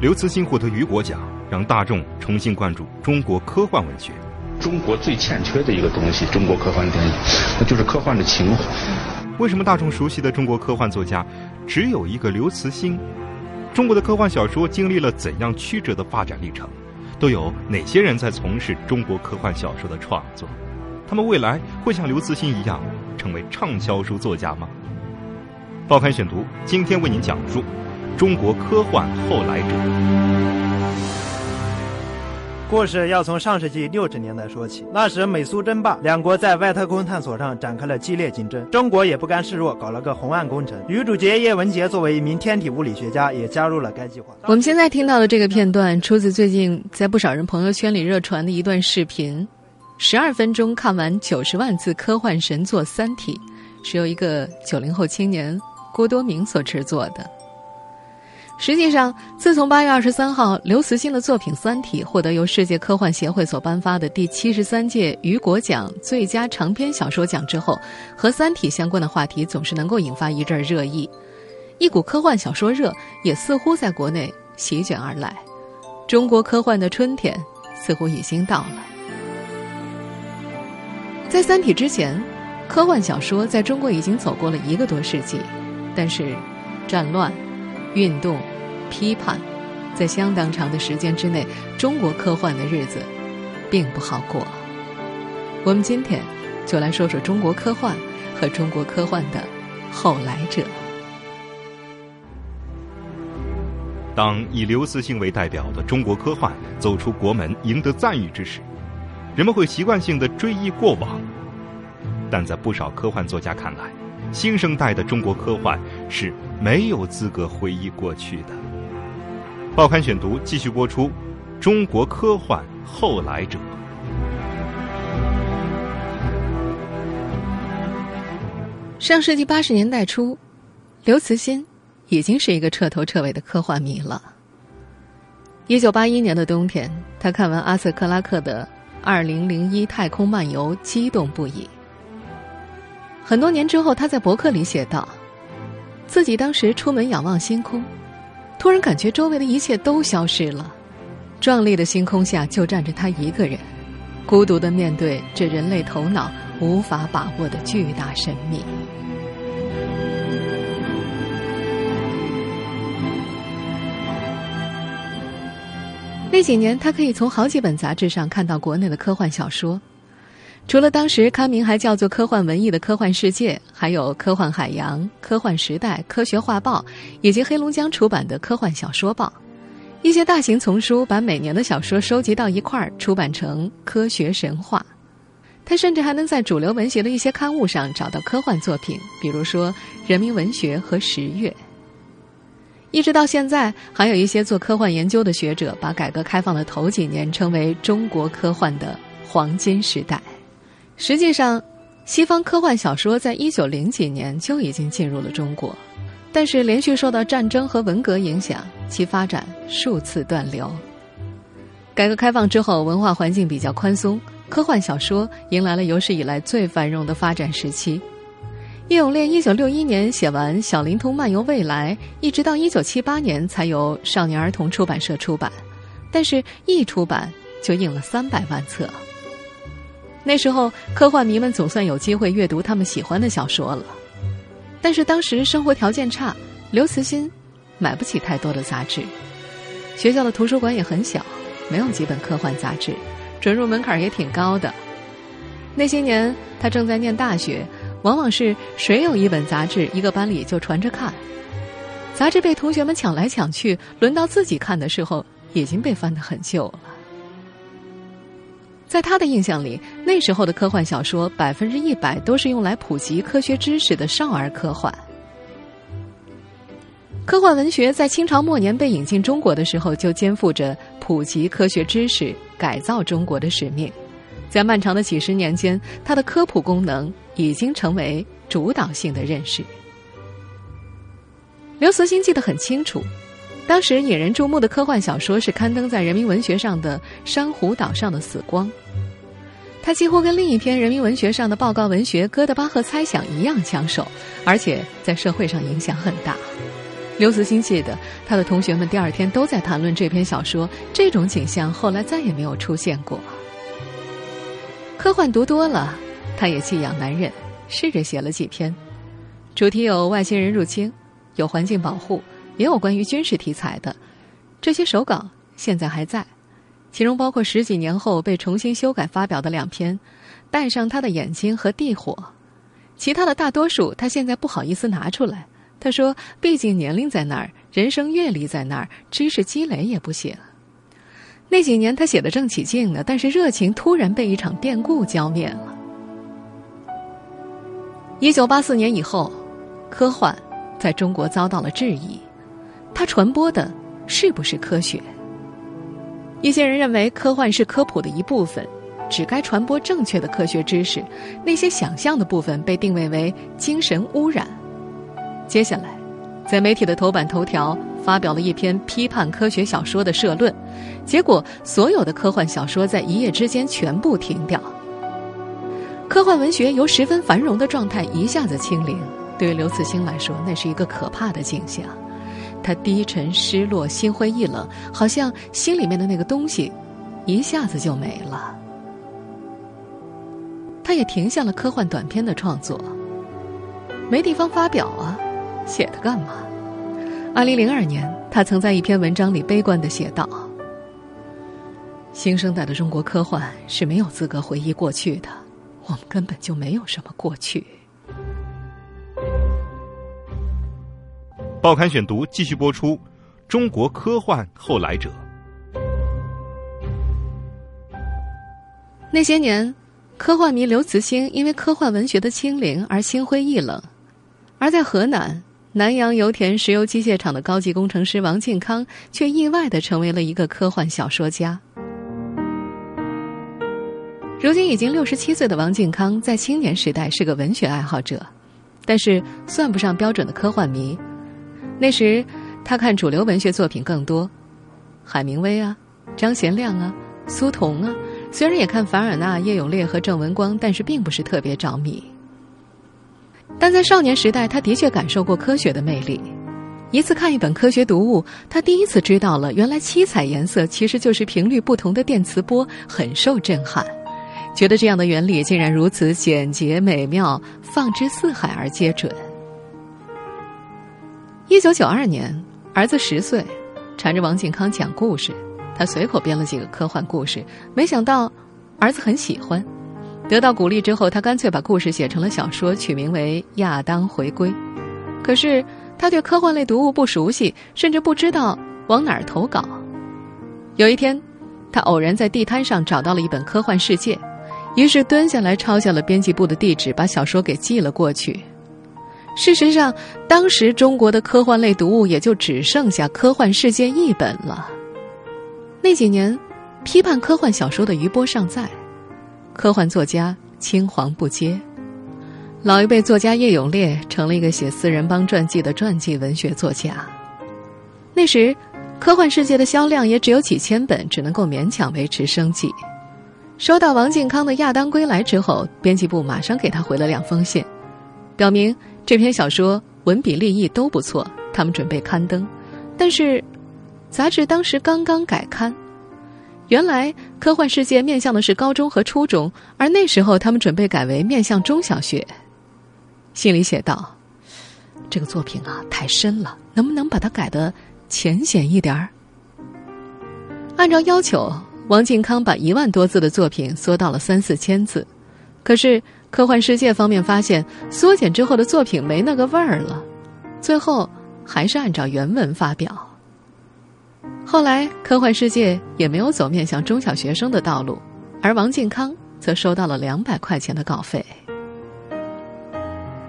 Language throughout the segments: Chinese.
刘慈欣获得雨果奖，让大众重新关注中国科幻文学。中国最欠缺的一个东西，中国科幻电影，那就是科幻的情怀。为什么大众熟悉的中国科幻作家只有一个刘慈欣？中国的科幻小说经历了怎样曲折的发展历程？都有哪些人在从事中国科幻小说的创作？他们未来会像刘慈欣一样成为畅销书作家吗？报刊选读今天为您讲述中国科幻后来者。故事要从上世纪六十年代说起，那时美苏争霸，两国在外太空探索上展开了激烈竞争。中国也不甘示弱，搞了个红岸工程。女主角叶文洁作为一名天体物理学家，也加入了该计划。我们现在听到的这个片段，出自最近在不少人朋友圈里热传的一段视频，十二分钟看完九十万字科幻神作《三体》，是由一个九零后青年郭多明所制作的。实际上，自从八月二十三号刘慈欣的作品《三体》获得由世界科幻协会所颁发的第七十三届雨果奖最佳长篇小说奖之后，和《三体》相关的话题总是能够引发一阵热议，一股科幻小说热也似乎在国内席卷而来。中国科幻的春天似乎已经到了。在《三体》之前，科幻小说在中国已经走过了一个多世纪，但是战乱、运动。批判，在相当长的时间之内，中国科幻的日子并不好过。我们今天就来说说中国科幻和中国科幻的后来者。当以刘慈欣为代表的中国科幻走出国门，赢得赞誉之时，人们会习惯性的追忆过往。但在不少科幻作家看来，新生代的中国科幻是没有资格回忆过去的。报刊选读继续播出：中国科幻后来者。上世纪八十年代初，刘慈欣已经是一个彻头彻尾的科幻迷了。一九八一年的冬天，他看完阿瑟·克拉克的《二零零一太空漫游》，激动不已。很多年之后，他在博客里写道：“自己当时出门仰望星空。”突然感觉周围的一切都消失了，壮丽的星空下就站着他一个人，孤独的面对这人类头脑无法把握的巨大神秘。那几年，他可以从好几本杂志上看到国内的科幻小说。除了当时刊名还叫做《科幻文艺》的《科幻世界》，还有《科幻海洋》《科幻时代》《科学画报》，以及黑龙江出版的《科幻小说报》，一些大型丛书把每年的小说收集到一块儿，出版成《科学神话》。他甚至还能在主流文学的一些刊物上找到科幻作品，比如说《人民文学》和《十月》。一直到现在，还有一些做科幻研究的学者把改革开放的头几年称为中国科幻的黄金时代。实际上，西方科幻小说在一九零几年就已经进入了中国，但是连续受到战争和文革影响，其发展数次断流。改革开放之后，文化环境比较宽松，科幻小说迎来了有史以来最繁荣的发展时期。叶永烈一九六一年写完《小灵通漫游未来》，一直到一九七八年才由少年儿童出版社出版，但是一出版就印了三百万册。那时候，科幻迷们总算有机会阅读他们喜欢的小说了。但是当时生活条件差，刘慈欣买不起太多的杂志，学校的图书馆也很小，没有几本科幻杂志，准入门槛也挺高的。那些年，他正在念大学，往往是谁有一本杂志，一个班里就传着看。杂志被同学们抢来抢去，轮到自己看的时候，已经被翻得很旧了。在他的印象里，那时候的科幻小说百分之一百都是用来普及科学知识的少儿科幻。科幻文学在清朝末年被引进中国的时候，就肩负着普及科学知识、改造中国的使命。在漫长的几十年间，它的科普功能已经成为主导性的认识。刘慈欣记得很清楚，当时引人注目的科幻小说是刊登在《人民文学》上的《珊瑚岛上的死光》，它几乎跟另一篇《人民文学》上的报告文学《哥德巴赫猜想》一样抢手，而且在社会上影响很大。刘慈欣记得，他的同学们第二天都在谈论这篇小说。这种景象后来再也没有出现过。科幻读多了，他也弃养难忍，试着写了几篇，主题有外星人入侵，有环境保护，也有关于军事题材的。这些手稿现在还在，其中包括十几年后被重新修改发表的两篇《戴上他的眼睛》和《地火》，其他的大多数他现在不好意思拿出来。他说：“毕竟年龄在那儿，人生阅历在那儿，知识积累也不行。那几年他写的正起劲呢，但是热情突然被一场变故浇灭了。一九八四年以后，科幻在中国遭到了质疑，它传播的是不是科学？一些人认为科幻是科普的一部分，只该传播正确的科学知识，那些想象的部分被定位为精神污染。”接下来，在媒体的头版头条发表了一篇批判科学小说的社论，结果所有的科幻小说在一夜之间全部停掉。科幻文学由十分繁荣的状态一下子清零，对于刘慈欣来说，那是一个可怕的景象。他低沉、失落、心灰意冷，好像心里面的那个东西一下子就没了。他也停下了科幻短篇的创作，没地方发表啊。写它干嘛？二零零二年，他曾在一篇文章里悲观的写道：“新生代的中国科幻是没有资格回忆过去的，我们根本就没有什么过去。”报刊选读继续播出：中国科幻后来者。那些年，科幻迷刘慈欣因为科幻文学的清零而心灰意冷，而在河南。南阳油田石油机械厂的高级工程师王靖康，却意外的成为了一个科幻小说家。如今已经六十七岁的王靖康，在青年时代是个文学爱好者，但是算不上标准的科幻迷。那时他看主流文学作品更多，海明威啊、张贤亮啊、苏童啊，虽然也看凡尔纳、叶永烈和郑文光，但是并不是特别着迷。但在少年时代，他的确感受过科学的魅力。一次看一本科学读物，他第一次知道了原来七彩颜色其实就是频率不同的电磁波，很受震撼，觉得这样的原理竟然如此简洁美妙，放之四海而皆准。一九九二年，儿子十岁，缠着王靖康讲故事，他随口编了几个科幻故事，没想到儿子很喜欢。得到鼓励之后，他干脆把故事写成了小说，取名为《亚当回归》。可是他对科幻类读物不熟悉，甚至不知道往哪儿投稿。有一天，他偶然在地摊上找到了一本《科幻世界》，于是蹲下来抄下了编辑部的地址，把小说给寄了过去。事实上，当时中国的科幻类读物也就只剩下《科幻世界》一本了。那几年，批判科幻小说的余波尚在。科幻作家青黄不接，老一辈作家叶永烈成了一个写四人帮传记的传记文学作家。那时，科幻世界的销量也只有几千本，只能够勉强维持生计。收到王靖康的《亚当归来》之后，编辑部马上给他回了两封信，表明这篇小说文笔立意都不错，他们准备刊登。但是，杂志当时刚刚改刊。原来科幻世界面向的是高中和初中，而那时候他们准备改为面向中小学。信里写道：“这个作品啊太深了，能不能把它改得浅显一点儿？”按照要求，王靖康把一万多字的作品缩到了三四千字。可是科幻世界方面发现，缩减之后的作品没那个味儿了，最后还是按照原文发表。后来，科幻世界也没有走面向中小学生的道路，而王靖康则收到了两百块钱的稿费。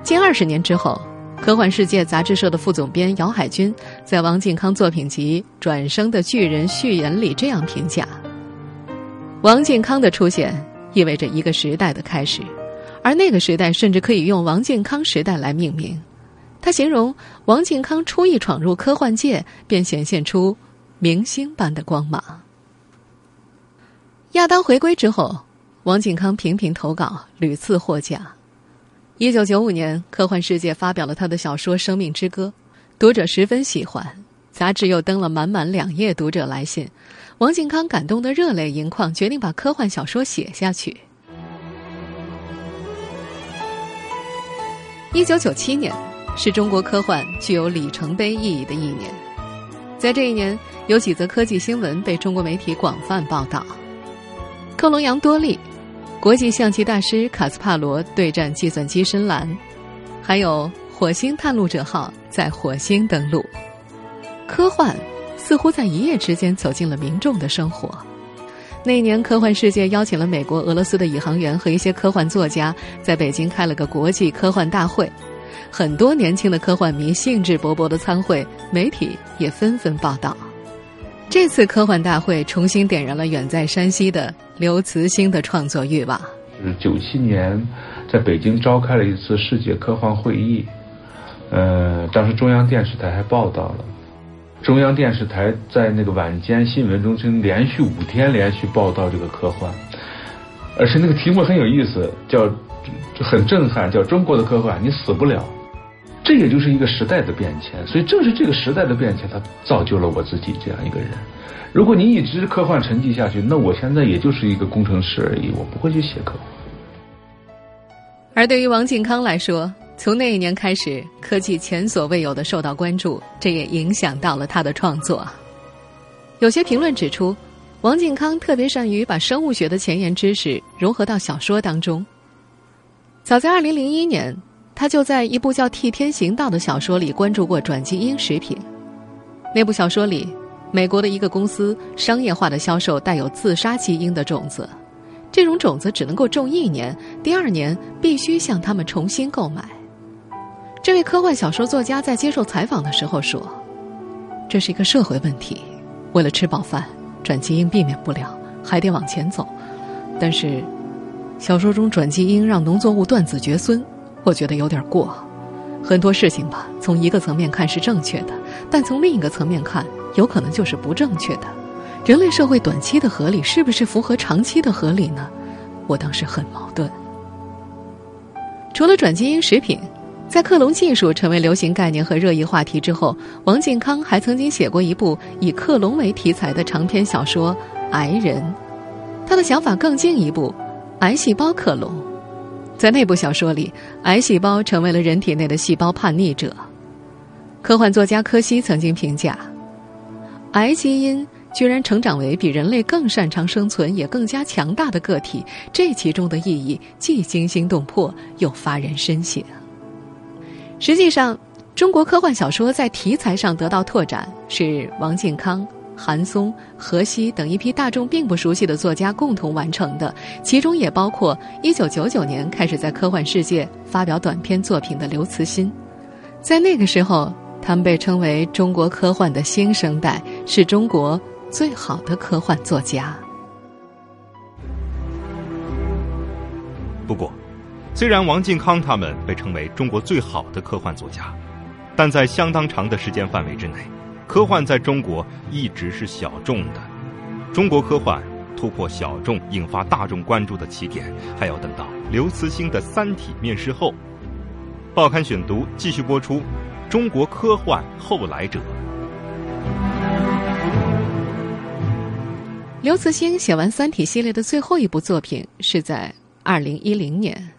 近二十年之后，科幻世界杂志社的副总编姚海军在王靖康作品集《转生的巨人》序言里这样评价：王靖康的出现意味着一个时代的开始，而那个时代甚至可以用王靖康时代来命名。他形容王靖康初一闯入科幻界，便显现出明星般的光芒。亚当回归之后，王靖康频频投稿，屡次获奖。一九九五年，科幻世界发表了他的小说《生命之歌》，读者十分喜欢，杂志又登了满满两页读者来信。王靖康感动得热泪盈眶，决定把科幻小说写下去。一九九七年。是中国科幻具有里程碑意义的一年，在这一年，有几则科技新闻被中国媒体广泛报道：克隆羊多利、国际象棋大师卡斯帕罗对战计算机深蓝，还有火星探路者号在火星登陆。科幻似乎在一夜之间走进了民众的生活。那年，科幻世界邀请了美国、俄罗斯的宇航员和一些科幻作家，在北京开了个国际科幻大会。很多年轻的科幻迷兴致勃勃的参会，媒体也纷纷报道。这次科幻大会重新点燃了远在山西的刘慈欣的创作欲望。是九七年，在北京召开了一次世界科幻会议，呃，当时中央电视台还报道了。中央电视台在那个晚间新闻中，心连续五天连续报道这个科幻，而且那个题目很有意思，叫。就很震撼，叫中国的科幻，你死不了。这也就是一个时代的变迁，所以正是这个时代的变迁，它造就了我自己这样一个人。如果你一直科幻沉寂下去，那我现在也就是一个工程师而已，我不会去写科幻。而对于王靖康来说，从那一年开始，科技前所未有的受到关注，这也影响到了他的创作。有些评论指出，王靖康特别善于把生物学的前沿知识融合到小说当中。早在二零零一年，他就在一部叫《替天行道》的小说里关注过转基因食品。那部小说里，美国的一个公司商业化的销售带有自杀基因的种子，这种种子只能够种一年，第二年必须向他们重新购买。这位科幻小说作家在接受采访的时候说：“这是一个社会问题，为了吃饱饭，转基因避免不了，还得往前走。但是。”小说中转基因让农作物断子绝孙，我觉得有点过。很多事情吧，从一个层面看是正确的，但从另一个层面看，有可能就是不正确的。人类社会短期的合理是不是符合长期的合理呢？我当时很矛盾。除了转基因食品，在克隆技术成为流行概念和热议话题之后，王靖康还曾经写过一部以克隆为题材的长篇小说《癌人》，他的想法更进一步。癌细胞克隆，在那部小说里，癌细胞成为了人体内的细胞叛逆者。科幻作家柯西曾经评价：癌基因居然成长为比人类更擅长生存、也更加强大的个体，这其中的意义既惊心动魄又发人深省。实际上，中国科幻小说在题材上得到拓展，是王靖康。韩松、何西等一批大众并不熟悉的作家共同完成的，其中也包括1999年开始在科幻世界发表短篇作品的刘慈欣。在那个时候，他们被称为中国科幻的新生代，是中国最好的科幻作家。不过，虽然王靖康他们被称为中国最好的科幻作家，但在相当长的时间范围之内。科幻在中国一直是小众的，中国科幻突破小众、引发大众关注的起点，还要等到刘慈欣的《三体》面世后。报刊选读继续播出《中国科幻后来者》。刘慈欣写完《三体》系列的最后一部作品是在二零一零年，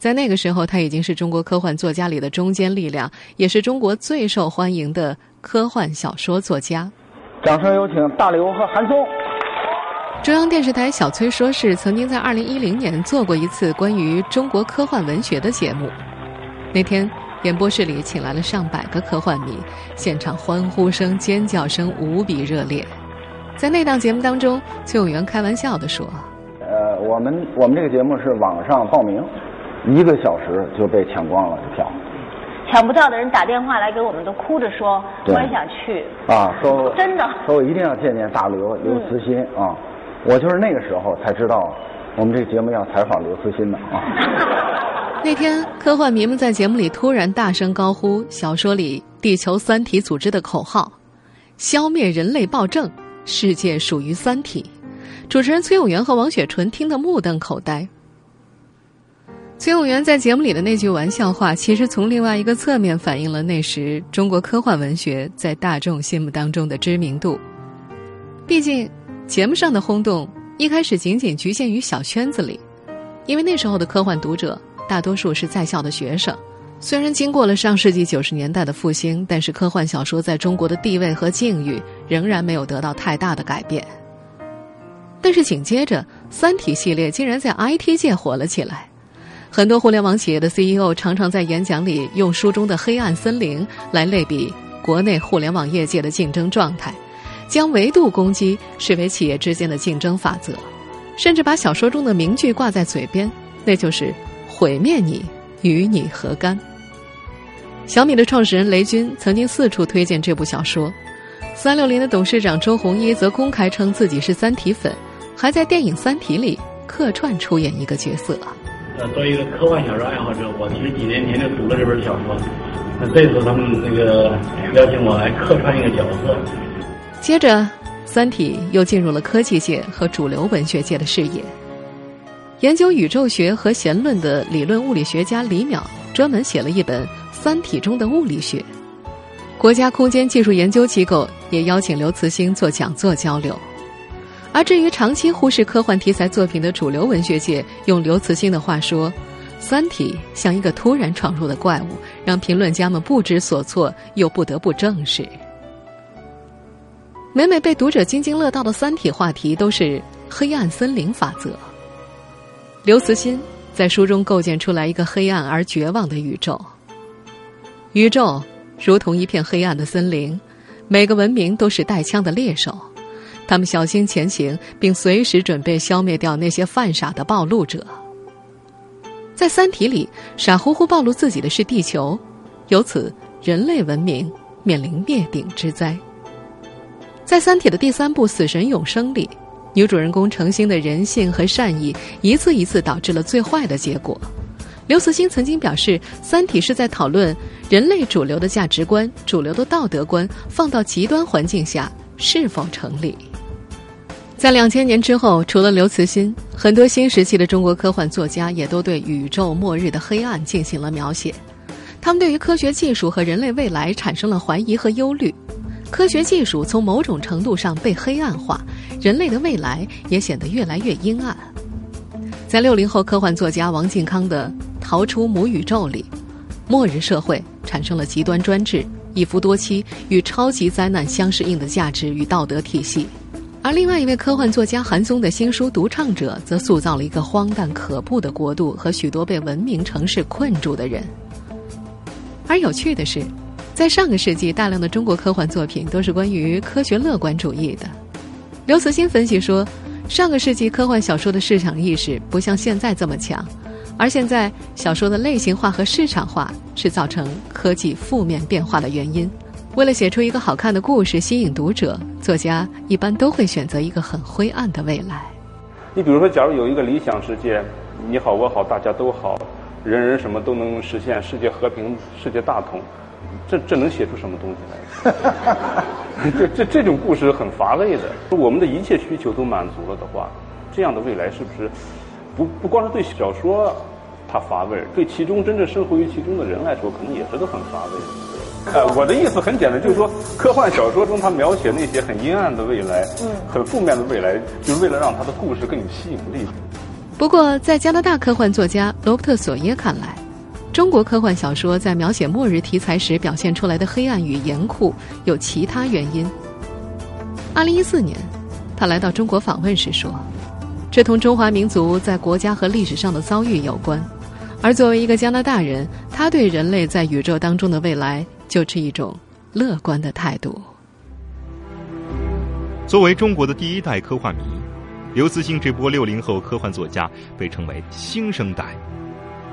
在那个时候，他已经是中国科幻作家里的中坚力量，也是中国最受欢迎的。科幻小说作家，掌声有请大刘和韩松。中央电视台小崔说是曾经在二零一零年做过一次关于中国科幻文学的节目。那天演播室里请来了上百个科幻迷，现场欢呼声、尖叫声无比热烈。在那档节目当中，崔永元开玩笑的说：“呃，我们我们这个节目是网上报名，一个小时就被抢光了票。”抢不到的人打电话来给我们，都哭着说我也想去。啊，说真的说我一定要见见大刘刘慈欣啊！我就是那个时候才知道，我们这节目要采访刘慈欣的啊。那天，科幻迷们在节目里突然大声高呼小说里地球三体组织的口号：“消灭人类暴政，世界属于三体。”主持人崔永元和王雪纯听得目瞪口呆。崔永元在节目里的那句玩笑话，其实从另外一个侧面反映了那时中国科幻文学在大众心目当中的知名度。毕竟，节目上的轰动一开始仅仅局限于小圈子里，因为那时候的科幻读者大多数是在校的学生。虽然经过了上世纪九十年代的复兴，但是科幻小说在中国的地位和境遇仍然没有得到太大的改变。但是紧接着，《三体》系列竟然在 IT 界火了起来。很多互联网企业的 CEO 常常在演讲里用书中的黑暗森林来类比国内互联网业界的竞争状态，将维度攻击视为企业之间的竞争法则，甚至把小说中的名句挂在嘴边，那就是“毁灭你，与你何干”。小米的创始人雷军曾经四处推荐这部小说，三六零的董事长周鸿祎则公开称自己是三体粉，还在电影《三体》里客串出演一个角色。作为一个科幻小说爱好者，我其实几年前就读了这本小说。那这次他们那个邀请我来客串一个角色。接着，《三体》又进入了科技界和主流文学界的视野。研究宇宙学和弦论的理论物理学家李淼专门写了一本《三体中的物理学》。国家空间技术研究机构也邀请刘慈欣做讲座交流。而至于长期忽视科幻题材作品的主流文学界，用刘慈欣的话说，《三体》像一个突然闯入的怪物，让评论家们不知所措，又不得不正视。每每被读者津津乐道的《三体》话题，都是黑暗森林法则。刘慈欣在书中构建出来一个黑暗而绝望的宇宙，宇宙如同一片黑暗的森林，每个文明都是带枪的猎手。他们小心前行，并随时准备消灭掉那些犯傻的暴露者。在《三体》里，傻乎乎暴露自己的是地球，由此人类文明面临灭顶之灾。在《三体》的第三部《死神永生》里，女主人公程心的人性和善意一次一次导致了最坏的结果。刘慈欣曾经表示，《三体》是在讨论人类主流的价值观、主流的道德观放到极端环境下是否成立。在两千年之后，除了刘慈欣，很多新时期的中国科幻作家也都对宇宙末日的黑暗进行了描写。他们对于科学技术和人类未来产生了怀疑和忧虑。科学技术从某种程度上被黑暗化，人类的未来也显得越来越阴暗。在六零后科幻作家王靖康的《逃出母宇宙》里，末日社会产生了极端专制、一夫多妻与超级灾难相适应的价值与道德体系。而另外一位科幻作家韩松的新书《独唱者》则塑造了一个荒诞可怖的国度和许多被文明城市困住的人。而有趣的是，在上个世纪，大量的中国科幻作品都是关于科学乐观主义的。刘慈欣分析说，上个世纪科幻小说的市场意识不像现在这么强，而现在小说的类型化和市场化是造成科技负面变化的原因。为了写出一个好看的故事，吸引读者，作家一般都会选择一个很灰暗的未来。你比如说，假如有一个理想世界，你好我好大家都好，人人什么都能实现，世界和平，世界大同，这这能写出什么东西来？这这这种故事很乏味的。我们的一切需求都满足了的话，这样的未来是不是不不光是对小说它乏味，对其中真正生活于其中的人来说，可能也是个很乏味的。呃，我的意思很简单，就是说，科幻小说中他描写那些很阴暗的未来，嗯，很负面的未来，就是为了让他的故事更有吸引力。不过，在加拿大科幻作家罗伯特·索耶看来，中国科幻小说在描写末日题材时表现出来的黑暗与严酷有其他原因。二零一四年，他来到中国访问时说：“这同中华民族在国家和历史上的遭遇有关。”而作为一个加拿大人，他对人类在宇宙当中的未来。就持一种乐观的态度。作为中国的第一代科幻迷，刘慈欣这波六零后科幻作家被称为新生代。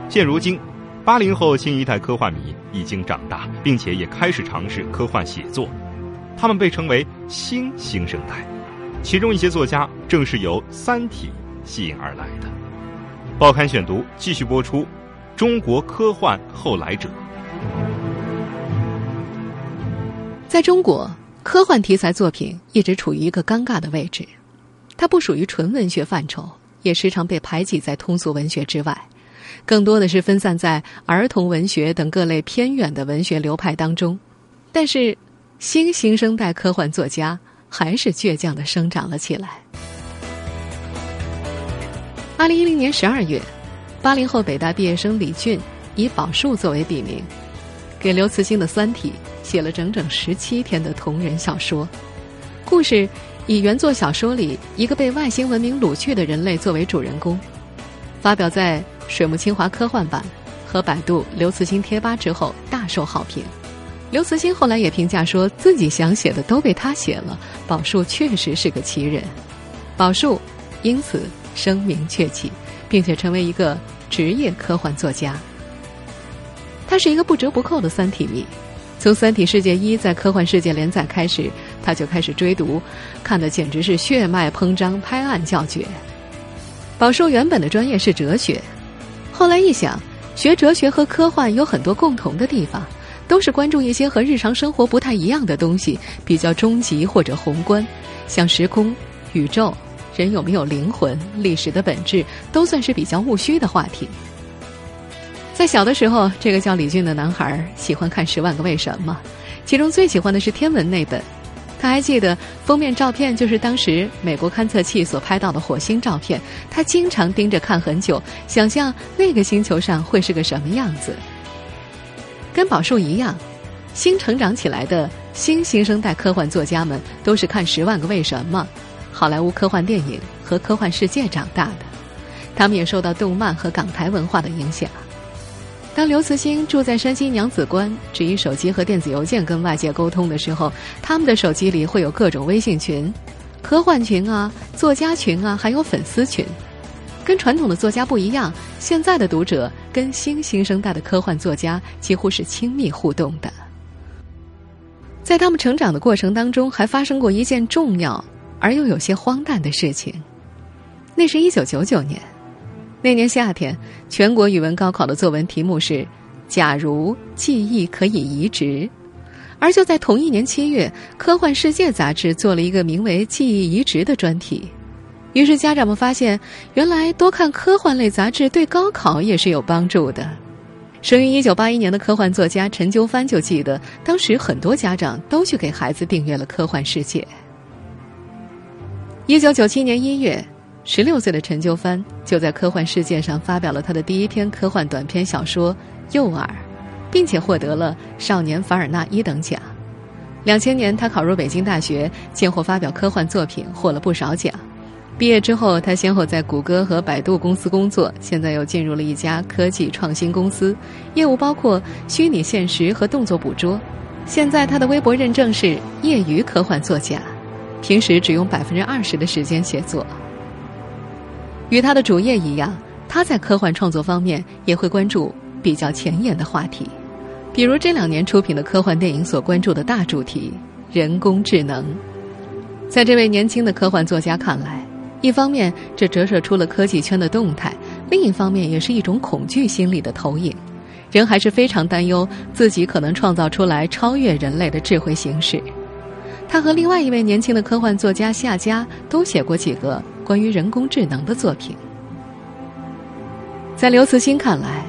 现如今，八零后新一代科幻迷已经长大，并且也开始尝试科幻写作，他们被称为新新生代。其中一些作家正是由《三体》吸引而来的。报刊选读继续播出：中国科幻后来者。在中国，科幻题材作品一直处于一个尴尬的位置，它不属于纯文学范畴，也时常被排挤在通俗文学之外。更多的是分散在儿童文学等各类偏远的文学流派当中，但是新新生代科幻作家还是倔强的生长了起来。二零一零年十二月，八零后北大毕业生李俊以宝树作为笔名，给刘慈欣的《三体》写了整整十七篇的同人小说，故事以原作小说里一个被外星文明掳去的人类作为主人公，发表在。水木清华科幻版和百度刘慈欣贴吧之后大受好评，刘慈欣后来也评价说自己想写的都被他写了，宝树确实是个奇人，宝树因此声名鹊起，并且成为一个职业科幻作家。他是一个不折不扣的《三体》迷，从《三体世界一》在科幻世界连载开始，他就开始追读，看的简直是血脉膨胀，拍案叫绝。宝树原本的专业是哲学。后来一想，学哲学和科幻有很多共同的地方，都是关注一些和日常生活不太一样的东西，比较终极或者宏观，像时空、宇宙、人有没有灵魂、历史的本质，都算是比较务虚的话题。在小的时候，这个叫李俊的男孩喜欢看《十万个为什么》，其中最喜欢的是天文那本。他还记得封面照片就是当时美国勘测器所拍到的火星照片，他经常盯着看很久，想象那个星球上会是个什么样子。跟宝树一样，新成长起来的新新生代科幻作家们都是看《十万个为什么》、好莱坞科幻电影和科幻世界长大的，他们也受到动漫和港台文化的影响。当刘慈欣住在山西娘子关，只以手机和电子邮件跟外界沟通的时候，他们的手机里会有各种微信群，科幻群啊、作家群啊，还有粉丝群。跟传统的作家不一样，现在的读者跟新新生代的科幻作家几乎是亲密互动的。在他们成长的过程当中，还发生过一件重要而又有些荒诞的事情。那是一九九九年。那年夏天，全国语文高考的作文题目是“假如记忆可以移植”，而就在同一年七月，《科幻世界》杂志做了一个名为“记忆移植”的专题。于是家长们发现，原来多看科幻类杂志对高考也是有帮助的。生于一九八一年的科幻作家陈鸠帆就记得，当时很多家长都去给孩子订阅了《科幻世界》。一九九七年一月。十六岁的陈秋帆就在科幻世界上发表了他的第一篇科幻短篇小说《诱饵》，并且获得了少年凡尔纳一等奖。两千年，他考入北京大学，先后发表科幻作品，获了不少奖。毕业之后，他先后在谷歌和百度公司工作，现在又进入了一家科技创新公司，业务包括虚拟现实和动作捕捉。现在他的微博认证是业余科幻作家，平时只用百分之二十的时间写作。与他的主业一样，他在科幻创作方面也会关注比较前沿的话题，比如这两年出品的科幻电影所关注的大主题——人工智能。在这位年轻的科幻作家看来，一方面这折射出了科技圈的动态，另一方面也是一种恐惧心理的投影。人还是非常担忧自己可能创造出来超越人类的智慧形式。他和另外一位年轻的科幻作家夏家都写过几个。关于人工智能的作品，在刘慈欣看来，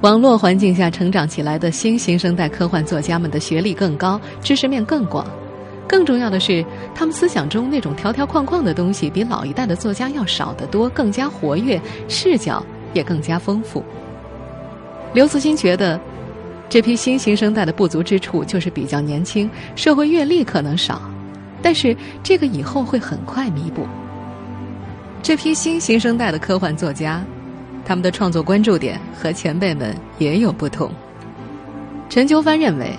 网络环境下成长起来的新新生代科幻作家们的学历更高，知识面更广，更重要的是，他们思想中那种条条框框的东西比老一代的作家要少得多，更加活跃，视角也更加丰富。刘慈欣觉得，这批新新生代的不足之处就是比较年轻，社会阅历可能少，但是这个以后会很快弥补。这批新新生代的科幻作家，他们的创作关注点和前辈们也有不同。陈秋帆认为，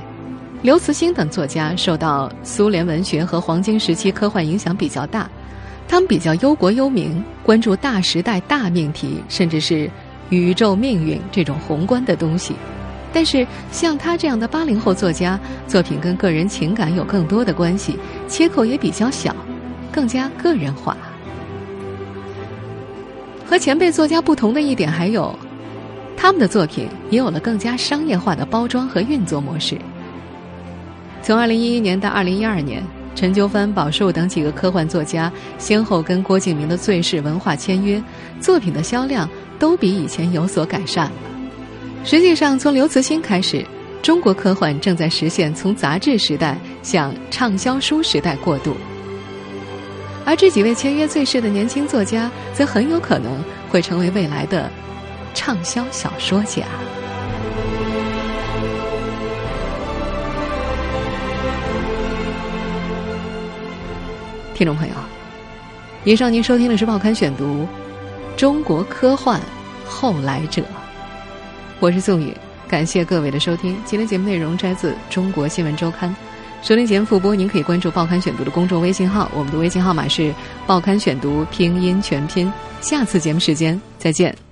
刘慈欣等作家受到苏联文学和黄金时期科幻影响比较大，他们比较忧国忧民，关注大时代大命题，甚至是宇宙命运这种宏观的东西。但是像他这样的八零后作家，作品跟个人情感有更多的关系，切口也比较小，更加个人化。和前辈作家不同的一点还有，他们的作品也有了更加商业化的包装和运作模式。从二零一一年到二零一二年，陈秋帆、宝树等几个科幻作家先后跟郭敬明的最世文化签约，作品的销量都比以前有所改善。实际上，从刘慈欣开始，中国科幻正在实现从杂志时代向畅销书时代过渡。而这几位签约最适的年轻作家，则很有可能会成为未来的畅销小说家。听众朋友，以上您收听的是《报刊选读》，中国科幻后来者。我是宋宇，感谢各位的收听。今天节目内容摘自《中国新闻周刊》，收听节目复播，您可以关注《报刊选读》的公众微信号，我们的微信号码是《报刊选读》拼音全拼。下次节目时间再见。